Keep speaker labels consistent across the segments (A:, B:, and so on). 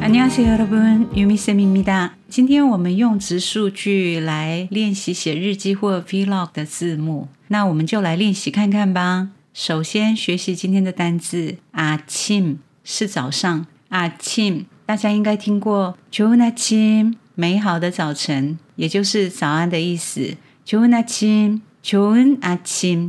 A: 안녕하세요，여러분，유미쌤입니다。今天我们用直述句来练习写日记或 vlog 的字幕，那我们就来练习看看吧。首先学习今天的单字아침是早上아침大家应该听过좋은아침美好的早晨，也就是早安的意思。좋은아침좋은아침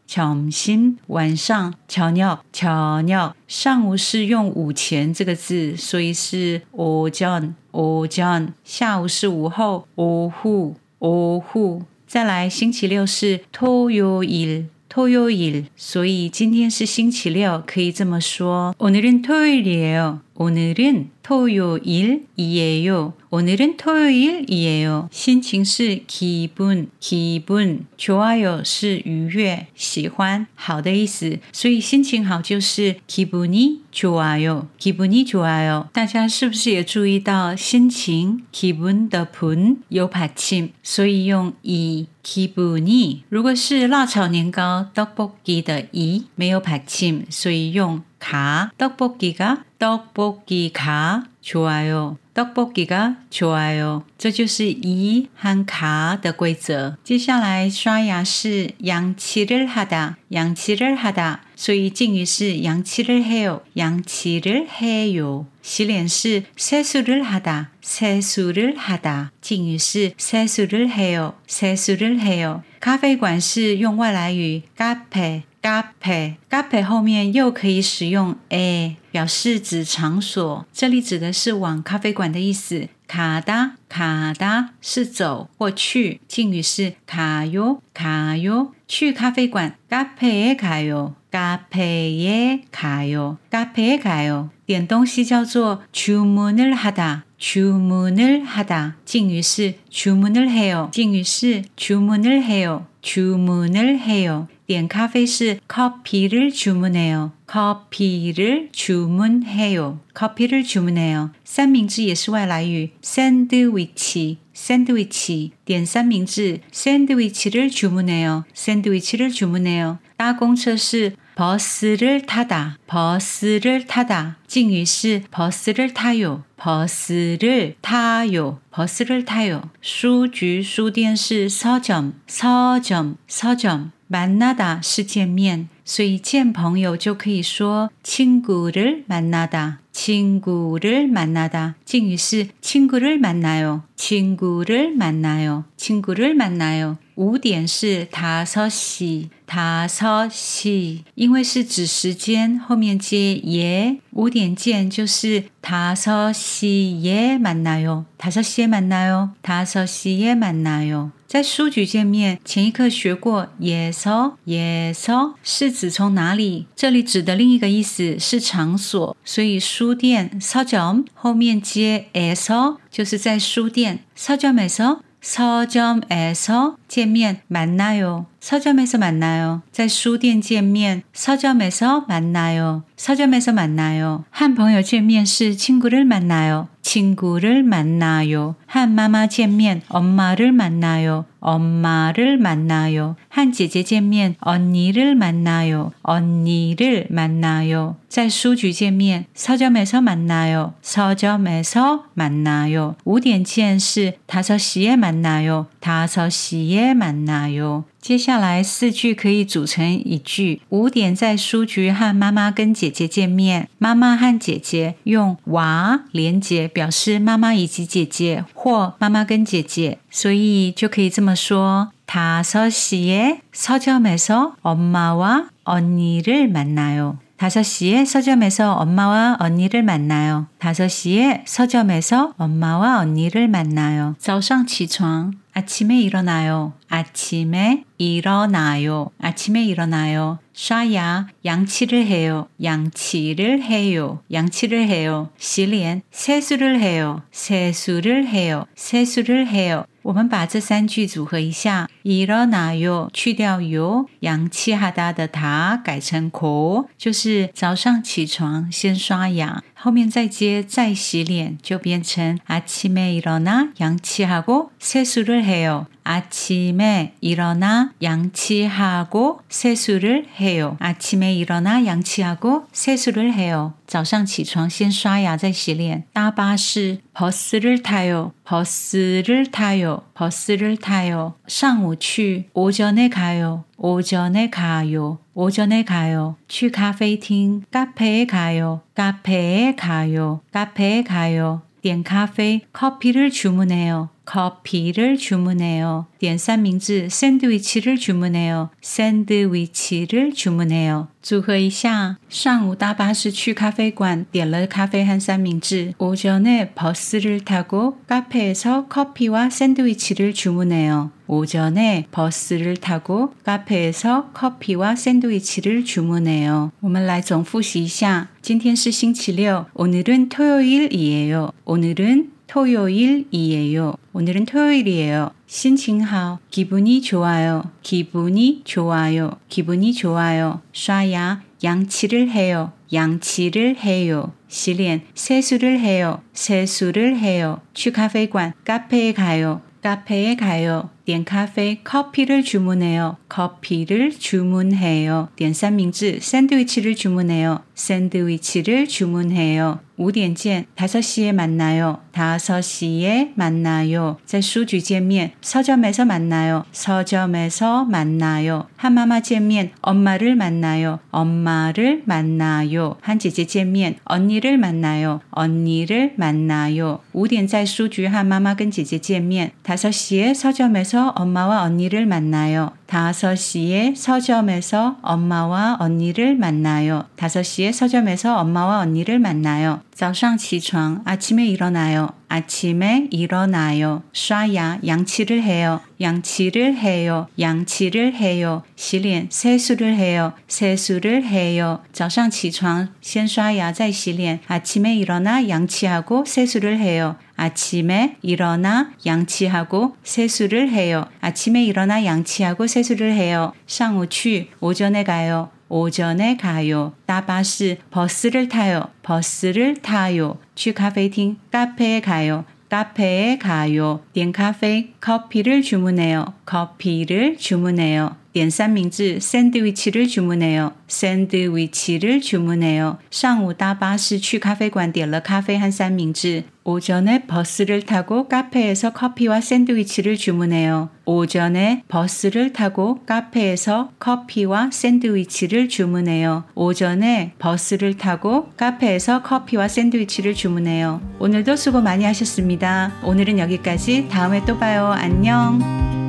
A: 점심晚上저녁저녁上午是用午前这个字，所以是오전오전下午是午后오후오후再来星期六是토요일 토요일所以今天是星期六，可以这么说오늘은토요일이에요 오늘은토요일이에요오늘은토요일이에요心情是기분기분 좋아요是愉悦、喜欢、好的意思，所以心情好就是기분이좋아요기분이좋아요大家是不是也注意到心情기분的분有받침，所以用이 기분이如果是辣炒年糕떡볶이的이没有받침，所以用 가 떡볶이가 떡볶이가 좋아요 떡볶이가 좋아요这就是이和가的规则。接下来刷牙是양치를하다양치를하다所以敬语是양치를해요양치를해요洗脸是세수를하다세수를하다敬语是세수를해요세수를해요咖啡馆是用外来语카페 咖啡，咖啡后面又可以使用 a 表示指场所，这里指的是往咖啡馆的意思。卡达卡达是走或去，敬语是卡哟卡哟，去咖啡馆。咖啡卡哟，咖啡耶卡哟，咖啡卡哟。点东西叫做주문을하다주문을하다敬语是주문을해 요， 敬语是주문을해 요， 주문을해 요。 点咖啡是커피를주문해요커피를주문해요커피를주문해요三明治也是外来语샌드위치 샌드위치点三明治샌드위치를 주문해요. 샌드위치를 주문해요. 搭公车是 버스를 타다. 버스를 타다. 敬语是 버스를 타요. 버스를 타요. 버스를 타요. 书局书店是 서점. 서점. 서점. 만나다 是见面，所以见朋友就可以说친구를만나다。 친구를 만나다. 敬语是 친구를 만나요. 친구를 만나요. 친구를 만나요. 五点是 다섯시. 他抄写，因为是指时间，后面接耶五点见，就是他抄写耶曼那哟，他抄写曼那哟，他抄写耶曼那哟。在书局见面前一刻学过耶所耶所，是指从哪里？这里指的另一个意思是场所，所以书店抄脚后面接 s 哦，就是在书店抄脚买书。 서점에서见面만나요서점에서만나요在书店见面서점에서만나요서점에서만나요和朋友见面是친구를만나요친구를만나요和妈妈见面엄마를만나요 엄마를만나요和姐姐见面언니를만나요언니를만나요在书局见面서점에서만나요서점에서만나요五点见是다섯시에만나요다섯시에만나요接下来四句可以组成一句。五点在书局和妈妈跟姐姐见面，妈妈和姐姐用娃连结表示妈妈以及姐姐 或妈妈跟姐姐，所以就可以这么说：다섯시에서점에서엄마와언니를만나요 다섯시에서점에서엄마와언니를만나요다섯시에서점에서엄마와언니를만나요早上起床아침에일어나요아침에일어나요아침에일어나요 刷牙 양치를 해요. 양치를 해요. 양치를 해요. 洗脸 세수를 해요. 세수를 해요. 세수를 해요. 我们把这三句组合一下。 일어나요 去掉요 양치하다 的다改成口就是早上起床先刷牙 后面再接再洗脸就变成아침에일어나 양치하고 세수를 해요 아침에 일어나 양치하고 세수를 해요. 아침에 일어나 양치하고 세수를 해요. 早上起床先刷牙再洗脸。搭巴士 버스를 타요. 버스를 타요. 버스를 타요. 上午去 오전에 가요. 오전에 가요. 오전에 가요. 취카페이팅 카페에 가요. 카페에 가요. 카페에 가요. 땡카페 커피를 주문해요. 커피를 주문해요. 点三明治 샌드위치를 주문해요. 샌드위치를 주문해요. 组合一下上午搭巴士去咖啡馆点了咖啡和三明治 오전에 버스를 타고 카페에서 커피와 샌드위치를 주문해요. 오전에 버스를 타고 카페에서 커피와 샌드위치를 주문해요. 我们来总复习一下今天是星期六 오늘은 토요일이에요. 오늘은 토요일이에요. 오늘은 토요일이에요. 신칭하오. 기분이 좋아요. 기분이 좋아요. 기분이 좋아요. 샤야. 양치를 해요. 양치를 해요. 실련 세수를 해요. 세수를 해요. 취카페관. 카페에 가요. 카페에 가요. 点咖啡 커피를 주문해요. 커피를 주문해요. 点三明治 샌드위치를 주문해요. 샌드위치를 주문해요. 5点见 5시에 만나요. 5시에 만나요. 在书局见面 서점에서 만나요. 서점에서 만나요. 한마마见面 엄마를 만나요. 엄마를 만나요. 한姐姐见面 언니를 만나요. 언니를 만나요. 5点在书局和妈妈跟姐姐见面 5시에 서점에서 엄마와 언니를 만나요. 5시에 서점에서 엄마와 언니를 만나요. 5시에 서점에서 엄마와 언니를 만나요. 早上起床 아침에 일어나요. 아침에 일어나요. 쏴야 양치를 해요. 양치를 해요. 양치를 해요. 洗脸 세수를 해요. 세수를 해요. 早上起床先刷牙再洗脸. 아침에 일어나 양치하고 세수를 해요. 아침에 일어나 양치하고 세수를 해요. 아침에 일어나 양치하고 세수를 해요. 세수를 해요. 샹우취 오전에 가요. 오전에 가요. 搭巴士 버스를 타요. 버스를 타요. 去咖啡厅 카페에 가요. 카페에 가요. 点咖啡 커피를 주문해요. 커피를 주문해요. 点三明治 샌드위치를 주문해요. 샌드위치를 주문해요. 上午搭巴士去咖啡馆点了咖啡和三明治. 오전에 버스를 타고 카페에서 커피와 샌드위치를 주문해요. 오전에 버스를 타고 카페에서 커피와 샌드위치를 주문해요. 오전에 버스를 타고 카페에서 커피와 샌드위치를 주문해요. 오늘도 수고 많이 하셨습니다. 오늘은 여기까지 다음에 또 봐요. 안녕.